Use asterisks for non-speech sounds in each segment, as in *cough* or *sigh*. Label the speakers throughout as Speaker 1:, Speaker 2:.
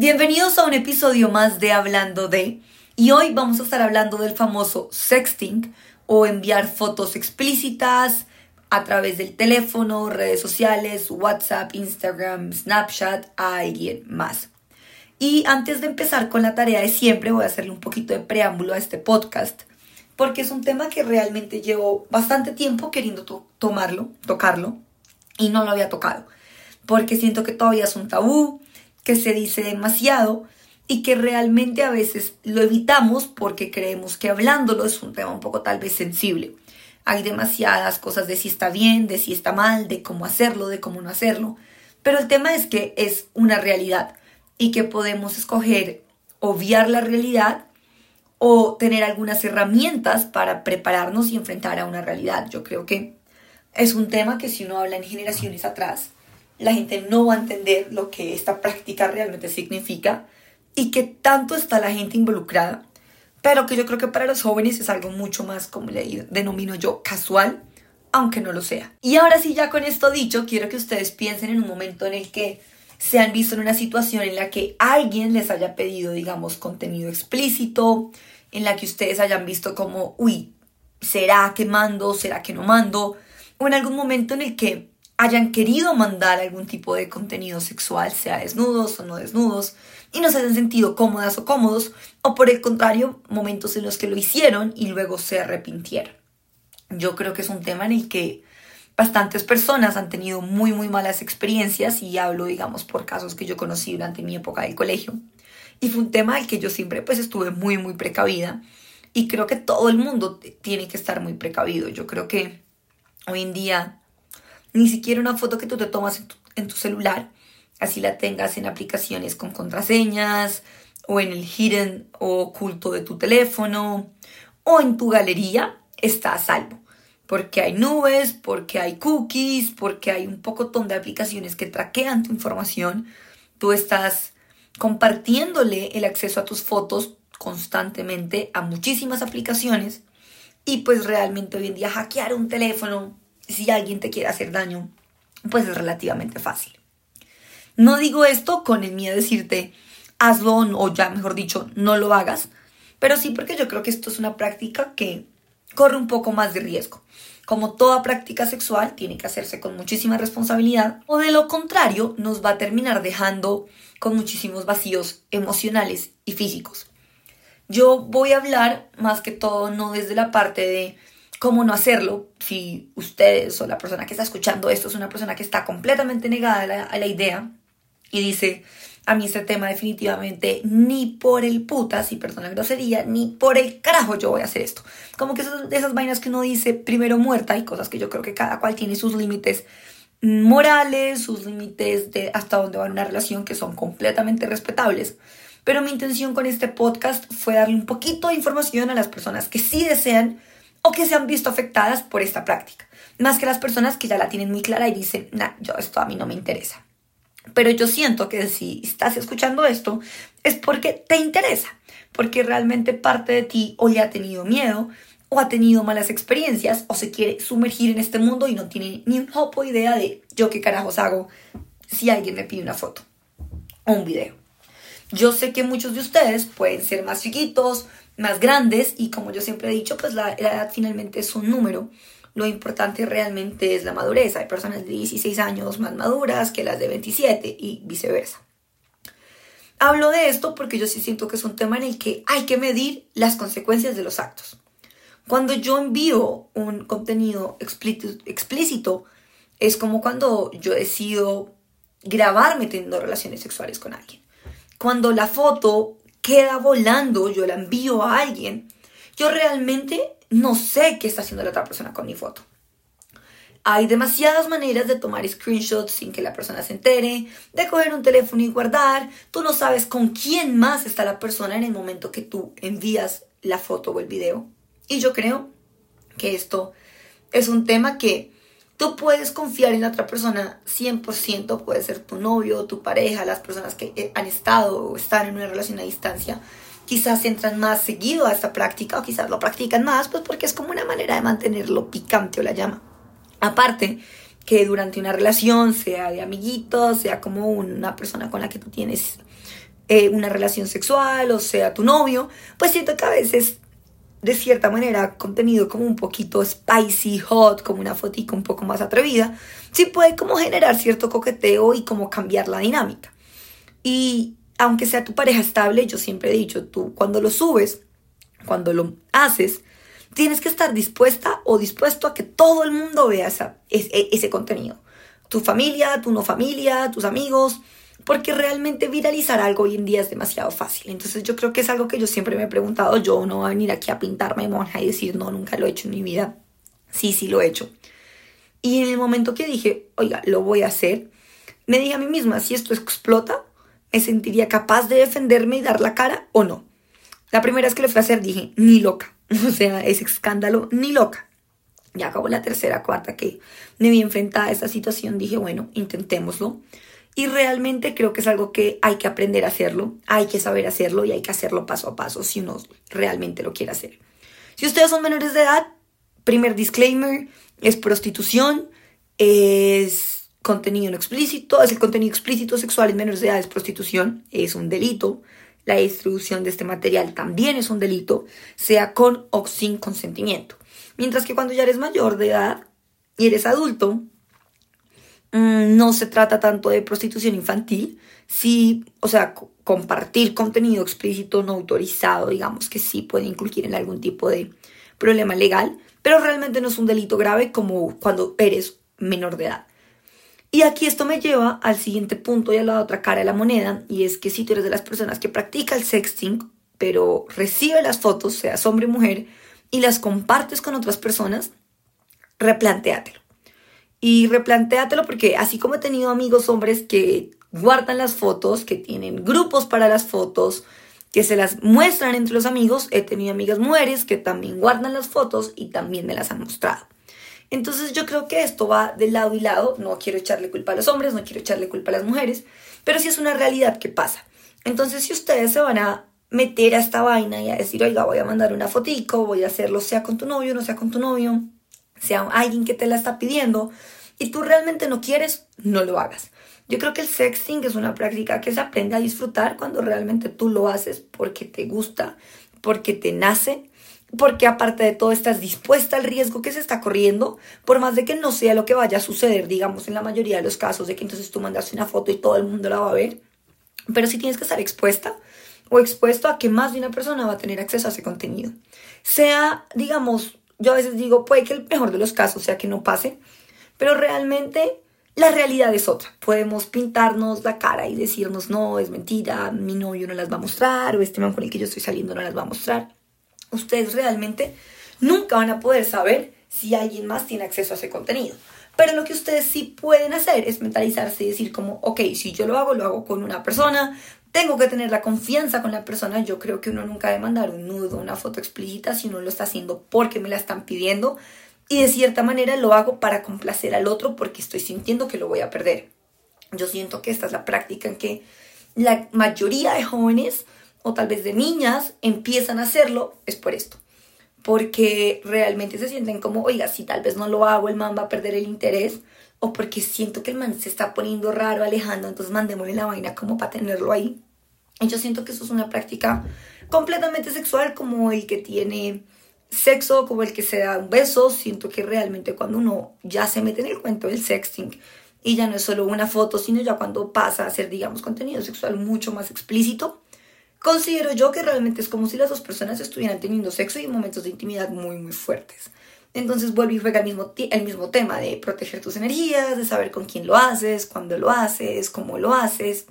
Speaker 1: Bienvenidos a un episodio más de Hablando de, y hoy vamos a estar hablando del famoso sexting o enviar fotos explícitas a través del teléfono, redes sociales, WhatsApp, Instagram, Snapchat a alguien más. Y antes de empezar con la tarea de siempre, voy a hacerle un poquito de preámbulo a este podcast, porque es un tema que realmente llevo bastante tiempo queriendo tomarlo, tocarlo, y no lo había tocado, porque siento que todavía es un tabú, que se dice demasiado y que realmente a veces lo evitamos porque creemos que hablándolo es un tema un poco tal vez sensible. Hay demasiadas cosas de si está bien, de si está mal, de cómo hacerlo, de cómo no hacerlo. Pero el tema es que es una realidad y que podemos escoger obviar la realidad o tener algunas herramientas para prepararnos y enfrentar a una realidad. Yo creo que es un tema que si uno habla en generaciones atrás, la gente no va a entender lo que esta práctica realmente significa y que tanto está la gente involucrada, pero que yo creo que para los jóvenes es algo mucho más, como le denomino yo, casual, aunque no lo sea. Y ahora sí, ya con esto dicho, quiero que ustedes piensen en un momento en el que se han visto en una situación en la que alguien les haya pedido, digamos, contenido explícito, en la que ustedes hayan visto como, uy, ¿será que mando? ¿Será que no mando? O en algún momento en el que hayan querido mandar algún tipo de contenido sexual, sea desnudos o no desnudos, y no se hayan sentido cómodas o cómodos, o por el contrario, momentos en los que lo hicieron y luego se arrepintieron. Yo creo que es un tema en el que bastantes personas han tenido muy, muy malas experiencias y hablo, digamos, por casos que yo conocí durante mi época del colegio. Y fue un tema al que yo siempre pues estuve muy, muy precavida. Y creo que todo el mundo tiene que estar muy precavido. Yo creo que hoy en día ni siquiera una foto que tú te tomas en tu, celular, así la tengas en aplicaciones con contraseñas o en el hidden o oculto de tu teléfono o en tu galería, está a salvo. Porque hay nubes, porque hay cookies, porque hay un poco de aplicaciones que traquean tu información. Tú estás compartiéndole el acceso a tus fotos constantemente a muchísimas aplicaciones y pues realmente hoy en día hackear un teléfono si alguien te quiere hacer daño, pues es relativamente fácil. No digo esto con el miedo de decirte hazlo o ya mejor dicho, no lo hagas, pero sí porque yo creo que esto es una práctica que corre un poco más de riesgo. Como toda práctica sexual, tiene que hacerse con muchísima responsabilidad o de lo contrario nos va a terminar dejando con muchísimos vacíos emocionales y físicos. Yo voy a hablar más que todo no desde la parte de cómo no hacerlo si ustedes o la persona que está escuchando esto es una persona que está completamente negada a la, idea y dice, a mí este tema definitivamente ni por el puta, si perdón la grosería, ni por el carajo yo voy a hacer esto. Como que esas, de esas vainas que uno dice primero muerta y cosas que yo creo que cada cual tiene sus límites morales, sus límites de hasta dónde va una relación que son completamente respetables. Pero mi intención con este podcast fue darle un poquito de información a las personas que sí desean o que se han visto afectadas por esta práctica, más que las personas que ya la tienen muy clara y dicen, nah, yo esto a mí no me interesa. Pero yo siento que si estás escuchando esto es porque te interesa, porque realmente parte de ti o ya ha tenido miedo o ha tenido malas experiencias o se quiere sumergir en este mundo y no tiene ni un hopo idea de yo qué carajos hago si alguien me pide una foto o un video. Yo sé que muchos de ustedes pueden ser más chiquitos, más grandes y como yo siempre he dicho, pues la, edad finalmente es un número. Lo importante realmente es la madurez. Hay personas de 16 años más maduras que las de 27 y viceversa. Hablo de esto porque yo sí siento que es un tema en el que hay que medir las consecuencias de los actos. Cuando yo envío un contenido explícito, es como cuando yo decido grabarme teniendo relaciones sexuales con alguien. Cuando la foto queda volando, yo la envío a alguien, yo realmente no sé qué está haciendo la otra persona con mi foto. Hay demasiadas maneras de tomar screenshots sin que la persona se entere, de coger un teléfono y guardar. Tú no sabes con quién más está la persona en el momento que tú envías la foto o el video. Y yo creo que esto es un tema que Tú puedes confiar en la otra persona 100%, puede ser tu novio, tu pareja, las personas que eh, han estado o están en una relación a distancia. Quizás entran más seguido a esta práctica o quizás lo practican más, pues porque es como una manera de mantenerlo picante o la llama. Aparte, que durante una relación, sea de amiguitos, sea como una persona con la que tú tienes eh, una relación sexual o sea tu novio, pues siento que a veces de cierta manera contenido como un poquito spicy, hot, como una fotica un poco más atrevida, sí puede como generar cierto coqueteo y como cambiar la dinámica. Y aunque sea tu pareja estable, yo siempre he dicho, tú cuando lo subes, cuando lo haces, tienes que estar dispuesta o dispuesto a que todo el mundo vea esa, ese, ese contenido. Tu familia, tu no familia, tus amigos, porque realmente viralizar algo hoy en día es demasiado fácil. Entonces yo creo que es algo que yo siempre me he preguntado, yo no voy a venir aquí a pintarme monja y decir, no, nunca lo he hecho en mi vida. Sí, sí lo he hecho. Y en el momento que dije, oiga, lo voy a hacer, me dije a mí misma, si esto explota, me sentiría capaz de defenderme y dar la cara o no. La primera vez que lo fui a hacer dije, ni loca. *laughs* O sea, ese escándalo, ni loca. Ya acabó la tercera, cuarta que me vi enfrentada a esta situación, dije, bueno, intentémoslo. Y realmente creo que es algo que hay que aprender a hacerlo, hay que saber hacerlo y hay que hacerlo paso a paso si uno realmente lo quiere hacer. Si ustedes son menores de edad, primer disclaimer, es prostitución, es contenido explícito, es el contenido explícito sexual en menores de edad, es prostitución, es un delito. La distribución de este material también es un delito, sea con o sin consentimiento. Mientras que cuando ya eres mayor de edad y eres adulto, no se trata tanto de prostitución infantil, sí, o sea, compartir contenido explícito no autorizado, digamos que sí puede incluir en algún tipo de problema legal, pero realmente no es un delito grave como cuando eres menor de edad. Y aquí esto me lleva al siguiente punto y a la otra cara de la moneda, y es que si tú eres de las personas que practica el sexting, pero recibe las fotos, seas hombre o mujer, y las compartes con otras personas, replantéatelo. Y replantéatelo porque así como he tenido amigos hombres que guardan las fotos, que tienen grupos para las fotos, que se las muestran entre los amigos, he tenido amigas mujeres que también guardan las fotos y también me las han mostrado. Entonces yo creo que esto va de lado y lado, no quiero echarle culpa a los hombres, no quiero echarle culpa a las mujeres, pero sí es una realidad que pasa. Entonces si ustedes se van a meter a esta vaina y a decir, oiga, voy a mandar una fotico, voy a hacerlo sea con tu novio, no sea con tu novio, sea alguien que te la está pidiendo y tú realmente no quieres, no lo hagas. Yo creo que el sexting es una práctica que se aprende a disfrutar cuando realmente tú lo haces porque te gusta, porque te nace, porque aparte de todo estás dispuesta al riesgo que se está corriendo, por más de que no sea lo que vaya a suceder, digamos, en la mayoría de los casos, de que entonces tú mandas una foto y todo el mundo la va a ver, pero sí tienes que estar expuesta o expuesto a que más de una persona va a tener acceso a ese contenido. Sea, digamos, yo a veces digo, puede que el mejor de los casos sea que no pase, pero realmente la realidad es otra. Podemos pintarnos la cara y decirnos, no, es mentira, mi novio no las va a mostrar, o este man con el que yo estoy saliendo no las va a mostrar. Ustedes realmente nunca van a poder saber si alguien más tiene acceso a ese contenido. Pero lo que ustedes sí pueden hacer es mentalizarse y decir como, ok, si yo lo hago, lo hago con una persona, tengo que tener la confianza con la persona. Yo creo que uno nunca debe mandar un nudo, una foto explícita si uno lo está haciendo porque me la están pidiendo. Y de cierta manera lo hago para complacer al otro porque estoy sintiendo que lo voy a perder. Yo siento que esta es la práctica en que la mayoría de jóvenes o tal vez de niñas empiezan a hacerlo, es por esto. Porque realmente se sienten como, oiga, si tal vez no lo hago, el man va a perder el interés o porque siento que el man se está poniendo raro, alejando, entonces mandémosle la vaina como para tenerlo ahí. Y yo siento que eso es una práctica completamente sexual como el que tiene sexo, como el que se da un beso. Siento que realmente cuando uno ya se mete en el cuento del sexting y ya no es solo una foto, sino ya cuando pasa a ser, digamos, contenido sexual mucho más explícito, considero yo que realmente es como si las dos personas estuvieran teniendo sexo y momentos de intimidad muy, muy fuertes. Entonces vuelve y juega el mismo, el mismo tema de proteger tus energías, de saber con quién lo haces, cuándo lo haces, cómo lo haces,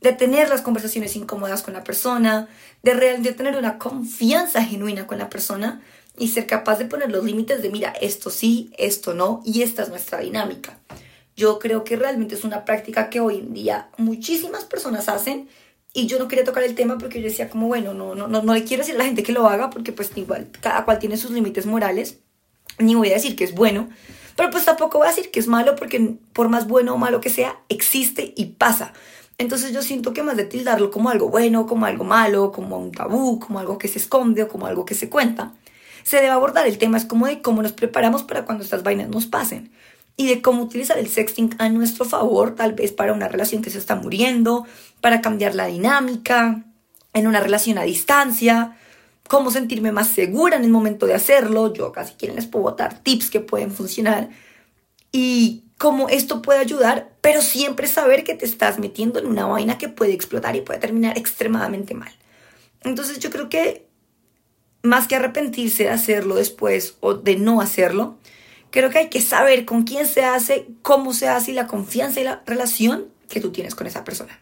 Speaker 1: de tener las conversaciones incómodas con la persona, de, de tener una confianza genuina con la persona y ser capaz de poner los límites de, mira, esto sí, esto no, y esta es nuestra dinámica. Yo creo que realmente es una práctica que hoy en día muchísimas personas hacen y yo no quería tocar el tema porque yo decía como, bueno, no, no, no, no le quiero decir a la gente que lo haga porque pues igual cada cual tiene sus límites morales, ni voy a decir que es bueno, pero pues tampoco voy a decir que es malo porque por más bueno o malo que sea, existe y pasa. Entonces yo siento que más de tildarlo como algo bueno, como algo malo, como un tabú, como algo que se esconde o como algo que se cuenta, se debe abordar el tema es como de cómo nos preparamos para cuando estas vainas nos pasen y de cómo utilizar el sexting a nuestro favor, tal vez para una relación que se está muriendo, para cambiar la dinámica en una relación a distancia, cómo sentirme más segura en el momento de hacerlo. Yo casi quieren les puedo dar tips que pueden funcionar y cómo esto puede ayudar, pero siempre saber que te estás metiendo en una vaina que puede explotar y puede terminar extremadamente mal. Entonces yo creo que más que arrepentirse de hacerlo después o de no hacerlo, creo que hay que saber con quién se hace, cómo se hace y la confianza y la relación que tú tienes con esa persona.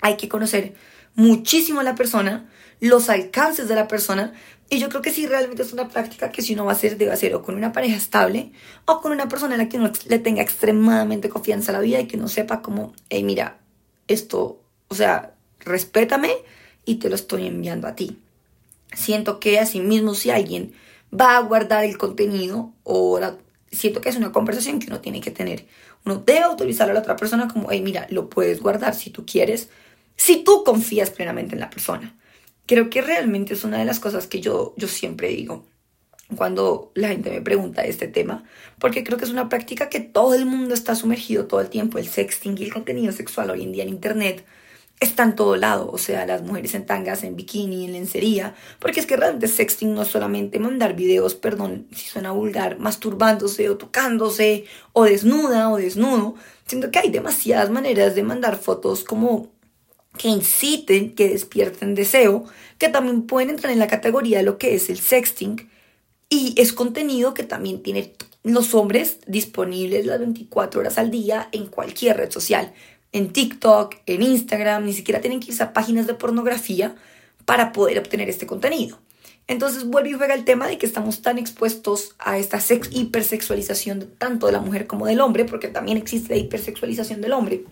Speaker 1: Hay que conocer muchísimo a la persona, los alcances de la persona. Y yo creo que sí, realmente es una práctica que si uno va a hacer, debe hacer o con una pareja estable o con una persona a la que uno le tenga extremadamente confianza a la vida y que uno sepa como, hey, mira, esto, o sea, respétame y te lo estoy enviando a ti. Siento que así mismo si alguien va a guardar el contenido o siento que es una conversación que uno tiene que tener. Uno debe autorizar a la otra persona como, hey, mira, lo puedes guardar si tú quieres, si tú confías plenamente en la persona. Creo que realmente es una de las cosas que yo, yo siempre digo cuando la gente me pregunta este tema, porque creo que es una práctica que todo el mundo está sumergido todo el tiempo. El sexting y el contenido sexual hoy en día en Internet está en todo lado, o sea, las mujeres en tangas, en bikini, en lencería, porque es que realmente sexting no es solamente mandar videos, perdón si suena vulgar, masturbándose o tocándose o desnuda o desnudo, siento que hay demasiadas maneras de mandar fotos como que inciten, que despierten deseo, que también pueden entrar en la categoría de lo que es el sexting. Y es contenido que también tienen los hombres disponibles las 24 horas al día en cualquier red social. En TikTok, en Instagram, ni siquiera tienen que irse a páginas de pornografía para poder obtener este contenido. Entonces vuelve y juega el tema de que estamos tan expuestos a esta sex hipersexualización tanto de la mujer como del hombre, porque también existe la hipersexualización del hombre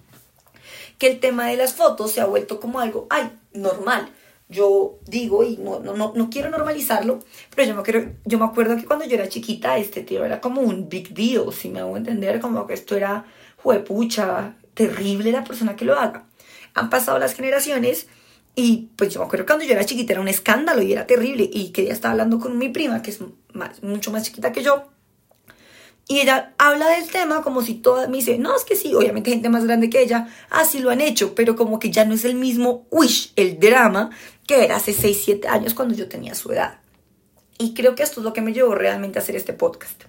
Speaker 1: que el tema de las fotos se ha vuelto como algo, ay, normal. Yo digo, y no, no, no, no quiero normalizarlo, pero yo me, quiero, yo me acuerdo que cuando yo era chiquita, este tío era como un big deal, si me hago entender, como que esto era juepucha, terrible la persona que lo haga. Han pasado las generaciones y pues yo me acuerdo cuando yo era chiquita era un escándalo y era terrible y que ella estaba hablando con mi prima, que es más, mucho más chiquita que yo, y ella habla del tema como si toda me dice, no, es que sí, obviamente gente más grande que ella, así lo han hecho, pero como que ya no es el mismo wish, el drama que era hace 6, 7 años cuando yo tenía su edad. Y creo que esto es lo que me llevó realmente a hacer este podcast.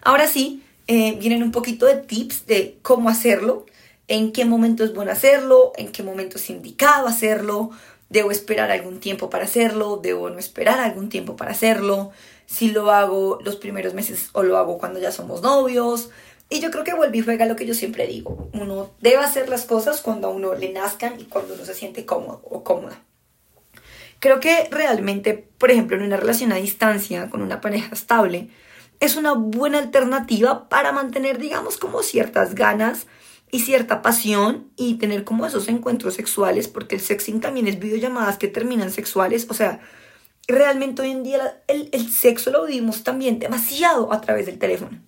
Speaker 1: Ahora sí, eh, vienen un poquito de tips de cómo hacerlo, en qué momento es bueno hacerlo, en qué momento es indicado hacerlo, debo esperar algún tiempo para hacerlo, debo no esperar algún tiempo para hacerlo, si lo hago los primeros meses o lo hago cuando ya somos novios. Y yo creo que y juega lo que yo siempre digo. Uno debe hacer las cosas cuando a uno le nazcan y cuando uno se siente cómodo o cómoda. Creo que realmente, por ejemplo, en una relación a distancia con una pareja estable, es una buena alternativa para mantener, digamos, como ciertas ganas y cierta pasión y tener como esos encuentros sexuales, porque el sexing también es videollamadas que terminan sexuales, o sea, realmente hoy en día el, sexo lo vivimos también demasiado a través del teléfono.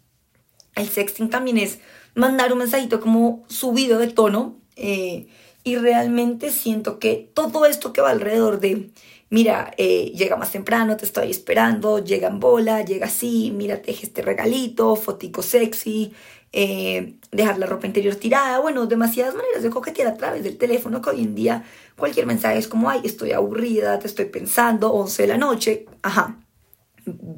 Speaker 1: El sexting también es mandar un mensajito como subido de tono eh, y realmente siento que todo esto que va alrededor de, mira, eh, llega más temprano, te estoy esperando, llega en bola, llega así, mira, te este regalito, fotico sexy, eh, dejar la ropa interior tirada, bueno, demasiadas maneras de coquetear a través del teléfono que hoy en día cualquier mensaje es como, ay, estoy aburrida, te estoy pensando, 11 de la noche, ajá,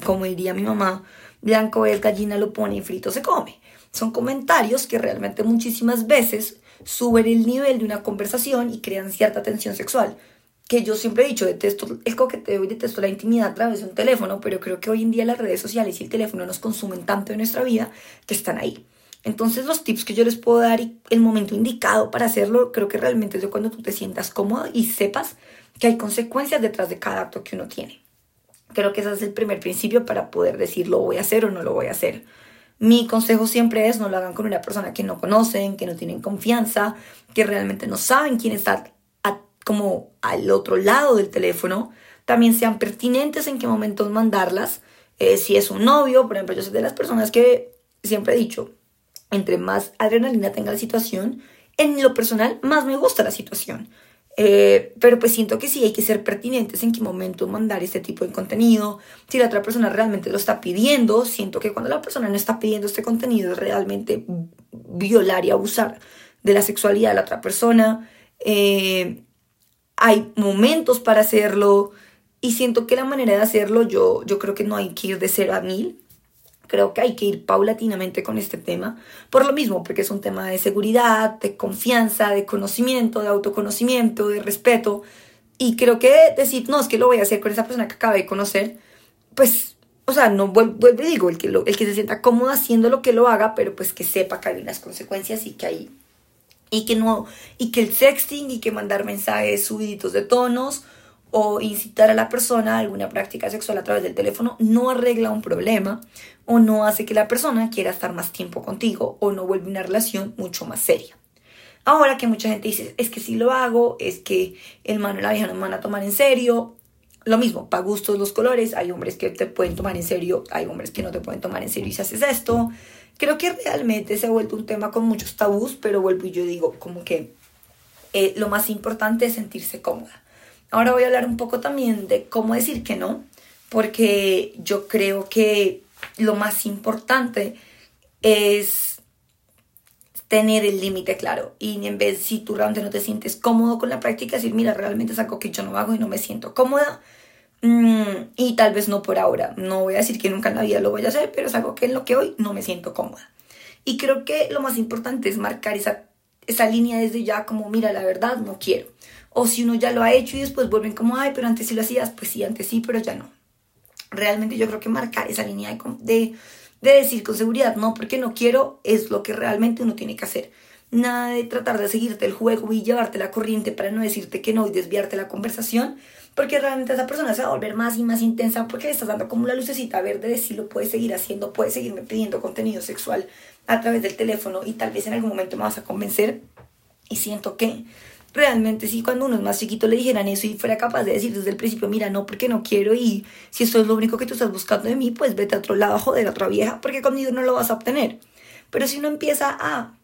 Speaker 1: como diría mi mamá, blanco es gallina, lo pone y frito se come. Son comentarios que realmente muchísimas veces suben el nivel de una conversación y crean cierta tensión sexual. Que yo siempre he dicho, detesto el coqueteo y detesto la intimidad a través de un teléfono, pero creo que hoy en día las redes sociales y el teléfono nos consumen tanto en nuestra vida que están ahí. Entonces los tips que yo les puedo dar y el momento indicado para hacerlo, creo que realmente es cuando tú te sientas cómodo y sepas que hay consecuencias detrás de cada acto que uno tiene. Creo que ese es el primer principio para poder decir lo voy a hacer o no lo voy a hacer. Mi consejo siempre es no lo hagan con una persona que no conocen, que no tienen confianza, que realmente no saben quién está como al otro lado del teléfono. También sean pertinentes en qué momentos mandarlas. Eh, si es un novio, por ejemplo, yo soy de las personas que siempre he dicho, entre más adrenalina tenga la situación, en lo personal más me gusta la situación. Eh, pero pues siento que sí hay que ser pertinentes en qué momento mandar este tipo de contenido. Si la otra persona realmente lo está pidiendo, siento que cuando la persona no está pidiendo este contenido es realmente violar y abusar de la sexualidad de la otra persona. eh, hay momentos para hacerlo y siento que la manera de hacerlo yo, yo creo que no hay que ir de cero a mil, creo que hay que ir paulatinamente con este tema, por lo mismo, porque es un tema de seguridad, de confianza, de conocimiento, de autoconocimiento, de respeto, y creo que decir, no, es que lo voy a hacer con esa persona que acabé de conocer, pues, o sea, no vuelvo y digo, el que, el que se sienta cómodo haciendo lo que lo haga, pero pues que sepa que hay unas consecuencias y que hay, y que no, y que el sexting y que mandar mensajes subiditos de tonos, o incitar a la persona a alguna práctica sexual a través del teléfono no arregla un problema o no hace que la persona quiera estar más tiempo contigo o no vuelve una relación mucho más seria. Ahora que mucha gente dice, es que si lo hago, es que el mano y la vieja no me van a tomar en serio. Lo mismo, para gustos los colores, hay hombres que te pueden tomar en serio, hay hombres que no te pueden tomar en serio y si haces esto. Creo que realmente se ha vuelto un tema con muchos tabús, pero vuelvo y yo digo como que eh, lo más importante es sentirse cómoda Ahora voy a hablar un poco también de cómo decir que no, porque yo creo que lo más importante es tener el límite claro y en vez si tú realmente no te sientes cómodo con la práctica, decir, mira, realmente es algo que yo no hago y no me siento cómoda mm, y tal vez no por ahora, no voy a decir que nunca en la vida lo voy a hacer, pero es algo que en lo que hoy no me siento cómoda. Y creo que lo más importante es marcar esa, esa línea desde ya como, mira, la verdad no quiero. O si uno ya lo ha hecho y después vuelven como, ay, pero antes sí lo hacías, pues sí, antes sí, pero ya no. Realmente yo creo que marcar esa línea de, de, de decir con seguridad, no, porque no quiero, es lo que realmente uno tiene que hacer. Nada de tratar de seguirte el juego y llevarte la corriente para no decirte que no y desviarte la conversación, porque realmente esa persona se va a volver más y más intensa porque le estás dando como la lucecita verde de si lo puedes seguir haciendo, puedes seguirme pidiendo contenido sexual a través del teléfono y tal vez en algún momento me vas a convencer. Y siento que realmente si cuando uno es más chiquito le dijeran eso y fuera capaz de decir desde el principio, mira, no, porque no quiero y si esto es lo único que tú estás buscando de mí, pues vete a otro lado joder a otra vieja, porque conmigo no lo vas a obtener. Pero si uno empieza a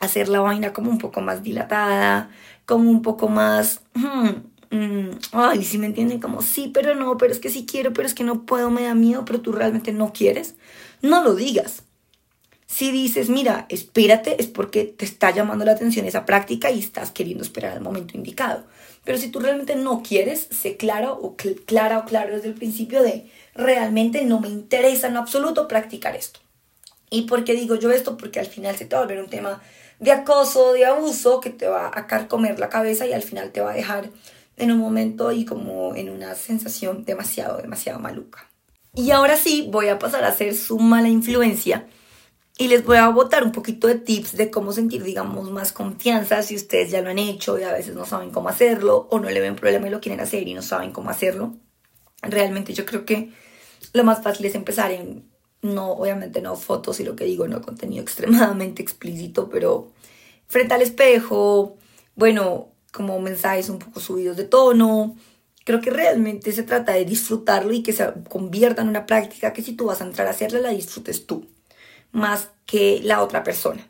Speaker 1: hacer la vaina como un poco más dilatada, como un poco más... Hmm, mm, ay, si me entienden, como sí, pero no, pero es que sí quiero, pero es que no puedo, me da miedo, pero tú realmente no quieres, no lo digas. Si dices, mira, espérate, es porque te está llamando la atención esa práctica y estás queriendo esperar al momento indicado. Pero si tú realmente no quieres, sé claro o clara o claro desde el principio de realmente no me interesa en absoluto practicar esto. ¿Y por qué digo yo esto? Porque al final se te va a volver un tema de acoso, de abuso, que te va a carcomer la cabeza y al final te va a dejar en un momento y como en una sensación demasiado, demasiado maluca. Y ahora sí, voy a pasar a ser su mala influencia y les voy a botar un poquito de tips de cómo sentir, digamos, más confianza si ustedes ya lo han hecho y a veces no saben cómo hacerlo o no le ven problema y lo quieren hacer y no saben cómo hacerlo. Realmente yo creo que lo más fácil es empezar en, no, obviamente no fotos y lo que digo, no contenido *laughs* extremadamente explícito, pero frente al espejo, bueno, como mensajes un poco subidos de tono. Creo que realmente se trata de disfrutarlo y que se convierta en una práctica que si tú vas a entrar a hacerla, la disfrutes tú más que la otra persona.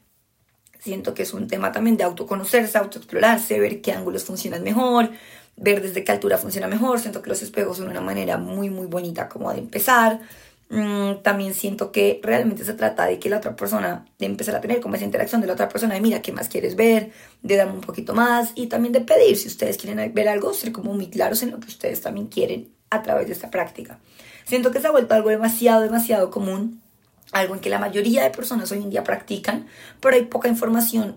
Speaker 1: Siento que es un tema también de autoconocerse, autoexplorarse, ver qué ángulos funcionan mejor, ver desde qué altura funciona mejor. Siento que los espejos son una manera muy, muy bonita como de empezar. Mm, también siento que realmente se trata de que la otra persona, de empezar a tener como esa interacción de la otra persona, de mira, ¿qué más quieres ver? De darme un poquito más y también de pedir, si ustedes quieren ver algo, ser como muy claros en lo que ustedes también quieren a través de esta práctica. Siento que se ha vuelto algo demasiado, demasiado común algo en que la mayoría de personas hoy en día practican, pero hay poca información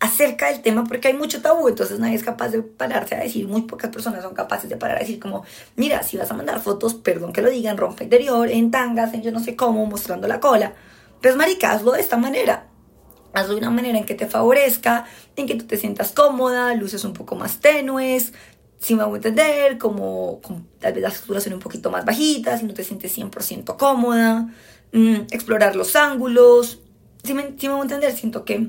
Speaker 1: acerca del tema porque hay mucho tabú, entonces nadie es capaz de pararse a decir, muy pocas personas son capaces de parar a decir como, mira, si vas a mandar fotos, perdón que lo digan, rompa interior, en tangas, en yo no sé cómo, mostrando la cola, pues marica, hazlo de esta manera, hazlo de una manera en que te favorezca, en que tú te sientas cómoda, luces un poco más tenues, si me hago entender, como, tal vez las texturas son un poquito más bajitas, si no te sientes 100% cómoda, Mm, explorar los ángulos. Si me, si me voy a entender, siento que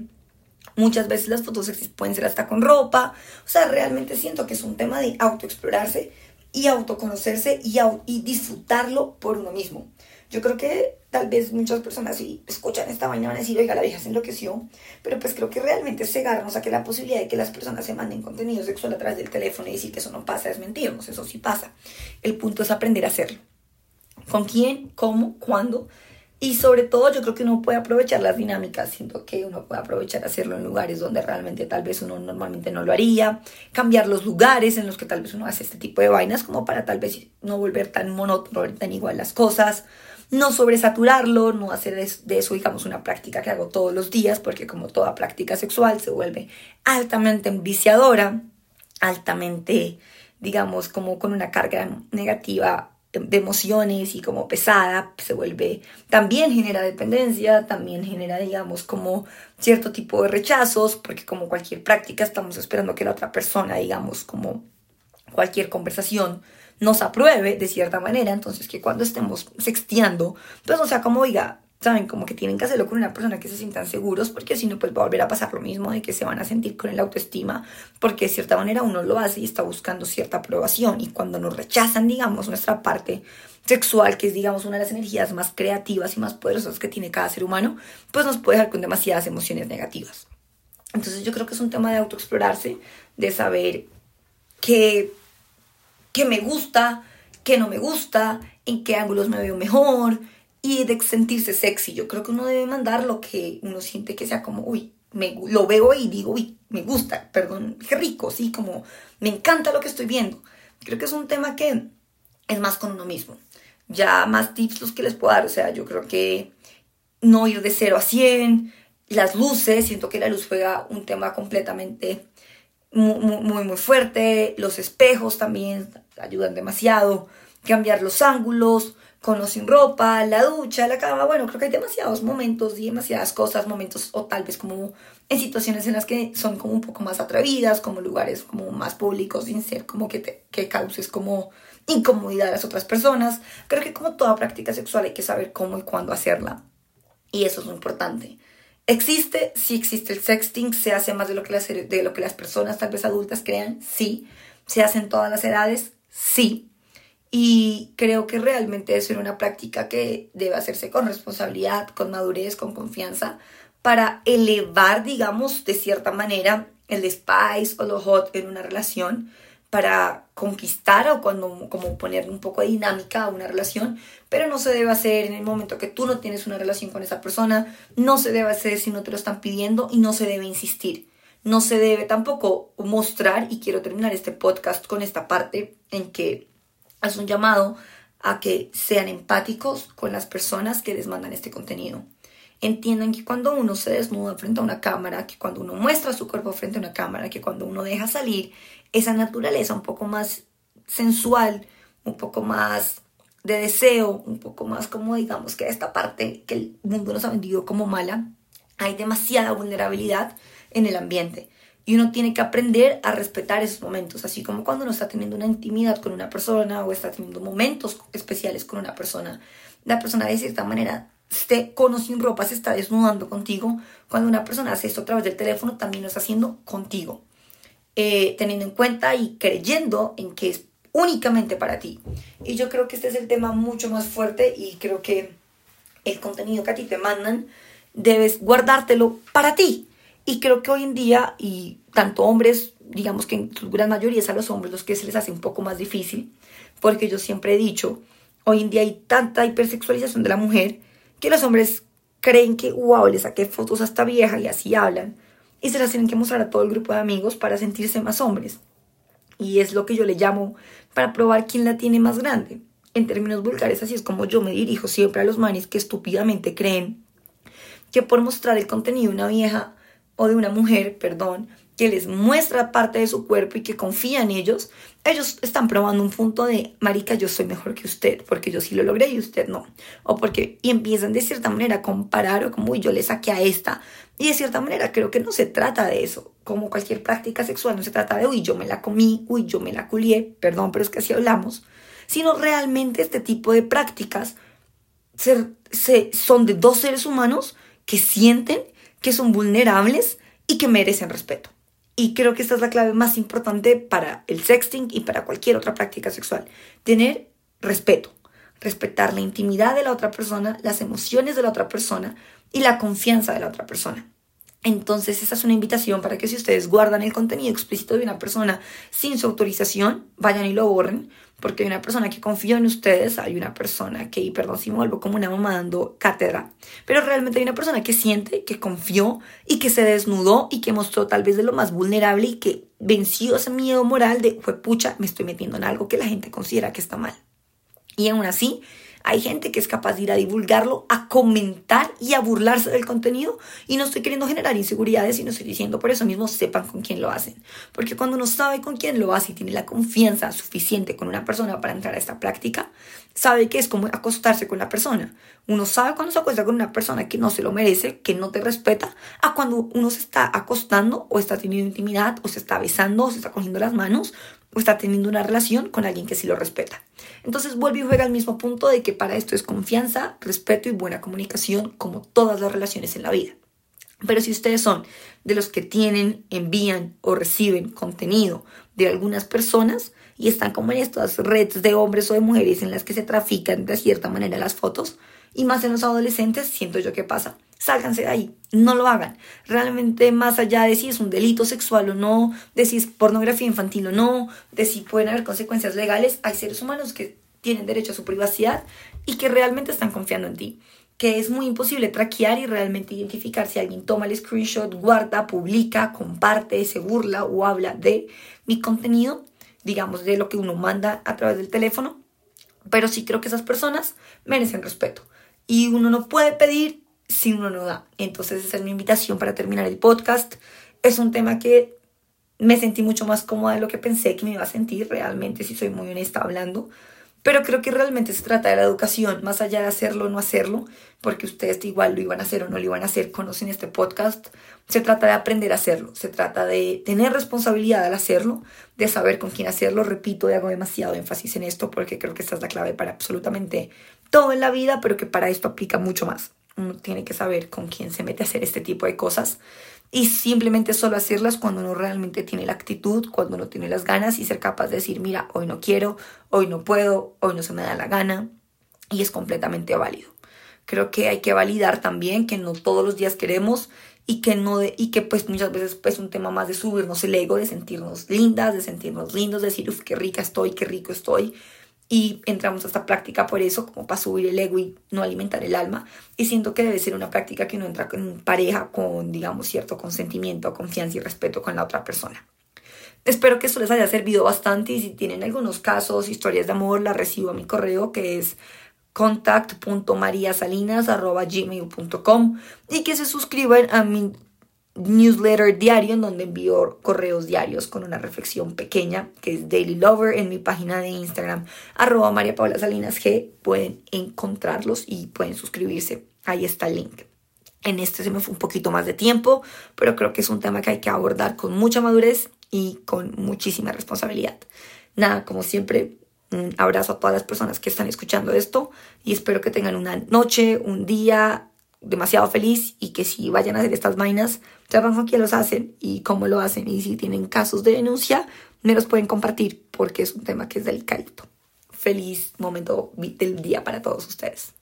Speaker 1: muchas veces las fotos pueden ser hasta con ropa. O sea, realmente siento que es un tema de autoexplorarse y autoconocerse y, y disfrutarlo por uno mismo. Yo creo que tal vez muchas personas si escuchan esta vaina van a decir, oiga, la vieja se enloqueció, pero pues creo que realmente cegarnos a que la posibilidad de que las personas se manden contenido sexual a través del teléfono y decir que eso no pasa es mentirnos, eso sí pasa. El punto es aprender a hacerlo. ¿Con quién? ¿Cómo? ¿Cuándo? Y sobre todo yo creo que uno puede aprovechar las dinámicas, siento que uno puede aprovechar hacerlo en lugares donde realmente tal vez uno normalmente no lo haría, cambiar los lugares en los que tal vez uno hace este tipo de vainas como para tal vez no volver tan monótono, tan igual las cosas, no sobresaturarlo, no hacer de eso digamos una práctica que hago todos los días, porque como toda práctica sexual se vuelve altamente enviciadora, altamente digamos como con una carga negativa de emociones y como pesada, se vuelve, también genera dependencia, también genera, digamos, como cierto tipo de rechazos, porque como cualquier práctica estamos esperando que la otra persona, digamos, como cualquier conversación, nos apruebe de cierta manera, entonces que cuando estemos sexteando, pues o sea, como diga, saben, como que tienen que hacerlo con una persona que se sientan seguros, porque si no, pues va a volver a pasar lo mismo de que se van a sentir con el autoestima, porque de cierta manera uno lo hace y está buscando cierta aprobación, y cuando nos rechazan, digamos, nuestra parte sexual, que es, digamos, una de las energías más creativas y más poderosas que tiene cada ser humano, pues nos puede dejar con demasiadas emociones negativas. Entonces yo creo que es un tema de autoexplorarse, de saber qué, qué me gusta, qué no me gusta, en qué ángulos me veo mejor, y de sentirse sexy. Yo creo que uno debe mandar lo que uno siente que sea como, uy, me, lo veo y digo, uy, me gusta, perdón, qué rico, sí, como me encanta lo que estoy viendo. Creo que es un tema que es más con uno mismo. Ya más tips los que les puedo dar, o sea, yo creo que no ir de 0 a 100, las luces, siento que la luz juega un tema completamente muy, muy, muy fuerte, los espejos también ayudan demasiado, cambiar los ángulos, con o sin ropa, la ducha, la cama, bueno, creo que hay demasiados momentos y demasiadas cosas, momentos o tal vez como en situaciones en las que son como un poco más atrevidas, como lugares como más públicos, sin ser como que, te, que causes como incomodidad a las otras personas. Creo que como toda práctica sexual hay que saber cómo y cuándo hacerla. Y eso es lo importante. ¿Existe? Sí existe el sexting, se hace más de lo que las, de lo que las personas tal vez adultas crean, sí. ¿Se hace en todas las edades? Sí y creo que realmente es una práctica que debe hacerse con responsabilidad, con madurez, con confianza, para elevar, digamos, de cierta manera el spice o lo hot en una relación, para conquistar o cuando, como poner un poco de dinámica a una relación, pero no se debe hacer en el momento que tú no tienes una relación con esa persona, no se debe hacer si no te lo están pidiendo y no se debe insistir. No se debe tampoco mostrar, y quiero terminar este podcast con esta parte en que es un llamado a que sean empáticos con las personas que les mandan este contenido. Entiendan que cuando uno se desnuda frente a una cámara, que cuando uno muestra su cuerpo frente a una cámara, que cuando uno deja salir esa naturaleza un poco más sensual, un poco más de deseo, un poco más como digamos que esta parte que el mundo nos ha vendido como mala, hay demasiada vulnerabilidad en el ambiente. Y uno tiene que aprender a respetar esos momentos, así como cuando uno está teniendo una intimidad con una persona o está teniendo momentos especiales con una persona. La persona de cierta manera esté con o sin ropa se está desnudando contigo. Cuando una persona hace esto a través del teléfono, también lo está haciendo contigo. Eh, teniendo en cuenta y creyendo en que es únicamente para ti. Y yo creo que este es el tema mucho más fuerte y creo que el contenido que a ti te mandan debes guardártelo para ti. Y creo que hoy en día, y tanto hombres, digamos que en su gran mayoría es a los hombres los que se les hace un poco más difícil, porque yo siempre he dicho, hoy en día hay tanta hipersexualización de la mujer que los hombres creen que, wow, le saqué fotos a esta vieja y así hablan, y se las tienen que mostrar a todo el grupo de amigos para sentirse más hombres. Y es lo que yo le llamo para probar quién la tiene más grande. En términos vulgares, así es como yo me dirijo siempre a los manes que estúpidamente creen que por mostrar el contenido de una vieja o de una mujer, perdón, que les muestra parte de su cuerpo y que confía en ellos, ellos están probando un punto de, marica, yo soy mejor que usted, porque yo sí lo logré y usted no. O porque, y empiezan de cierta manera a comparar o como, uy, yo le saqué a esta. Y de cierta manera creo que no se trata de eso. Como cualquier práctica sexual, no se trata de, uy, yo me la comí, uy, yo me la culié, perdón, pero es que así hablamos. Sino realmente este tipo de prácticas se, son de dos seres humanos que sienten que son vulnerables y que merecen respeto. Y creo que esta es la clave más importante para el sexting y para cualquier otra práctica sexual. Tener respeto. Respetar la intimidad de la otra persona, las emociones de la otra persona y la confianza de la otra persona. Entonces, esa es una invitación para que si ustedes guardan el contenido explícito de una persona sin su autorización, vayan y lo borren, porque hay una persona que confió en ustedes, hay una persona que, y perdón si me vuelvo como una mamá dando cátedra, pero realmente hay una persona que siente, que confió y que se desnudó y que mostró tal vez de lo más vulnerable y que venció ese miedo moral de, fue pucha, me estoy metiendo en algo que la gente considera que está mal. Y aún así, hay gente que es capaz de ir a divulgarlo, a comentar y a burlarse del contenido. Y no estoy queriendo generar inseguridades y no estoy diciendo por eso mismo sepan con quién lo hacen. Porque cuando uno sabe con quién lo hace y tiene la confianza suficiente con una persona para entrar a esta práctica, sabe que es como acostarse con la persona. Uno sabe cuando se acuesta con una persona que no se lo merece, que no te respeta, a cuando uno se está acostando o está teniendo intimidad o se está besando o se está cogiendo las manos está teniendo una relación con alguien que sí lo respeta. Entonces vuelve y juega al mismo punto de que para esto es confianza, respeto y buena comunicación como todas las relaciones en la vida. Pero si ustedes son de los que tienen, envían o reciben contenido de algunas personas y están como en estas redes de hombres o de mujeres en las que se trafican de cierta manera las fotos, y más en los adolescentes, siento yo que pasa. Sálganse de ahí, no lo hagan. Realmente más allá de si es un delito sexual o no, de si es pornografía infantil o no, de si pueden haber consecuencias legales, hay seres humanos que tienen derecho a su privacidad y que realmente están confiando en ti. Que es muy imposible traquear y realmente identificar si alguien toma el screenshot, guarda, publica, comparte, se burla o habla de mi contenido, digamos, de lo que uno manda a través del teléfono. Pero sí creo que esas personas merecen respeto y uno no puede pedir si uno no da. Entonces esa es mi invitación para terminar el podcast. Es un tema que me sentí mucho más cómoda de lo que pensé que me iba a sentir realmente, si soy muy honesta hablando. Pero creo que realmente se trata de la educación, más allá de hacerlo o no hacerlo, porque ustedes igual lo iban a hacer o no lo iban a hacer, conocen este podcast. Se trata de aprender a hacerlo, se trata de tener responsabilidad al hacerlo, de saber con quién hacerlo. Repito, y hago demasiado énfasis en esto porque creo que esta es la clave para absolutamente todo en la vida, pero que para esto aplica mucho más. Uno tiene que saber con quién se mete a hacer este tipo de cosas y simplemente solo hacerlas cuando uno realmente tiene la actitud, cuando uno tiene las ganas y ser capaz de decir, mira, hoy no quiero, hoy no puedo, hoy no se me da la gana y es completamente válido. Creo que hay que validar también que no todos los días queremos y que no y que pues muchas veces pues un tema más de subirnos el ego, de sentirnos lindas, de sentirnos lindos, de decir, uff, qué rica estoy, qué rico estoy y entramos a esta práctica por eso, como para subir el ego y no alimentar el alma. Y siento que debe ser una práctica que uno entra en pareja con, digamos, cierto consentimiento, confianza y respeto con la otra persona. Espero que esto les haya servido bastante y si tienen algunos casos, historias de amor, las recibo a mi correo que es contact.mariasalinas.gmail.com y que se suscriban a mi newsletter diario en donde envío correos diarios con una reflexión pequeña que es Daily Lover en mi página de Instagram arroba María Paula Salinas G pueden encontrarlos y pueden suscribirse. Ahí está el link. En este se me fue un poquito más de tiempo pero creo que es un tema que hay que abordar con mucha madurez y con muchísima responsabilidad. Nada como siempre un abrazo a todas las personas que están escuchando esto y espero que tengan una noche, un día, demasiado feliz y que si vayan a hacer estas vainas, sepan quién los hacen y cómo lo hacen y si tienen casos de denuncia, me los pueden compartir porque es un tema que es delicado. Feliz momento del día para todos ustedes.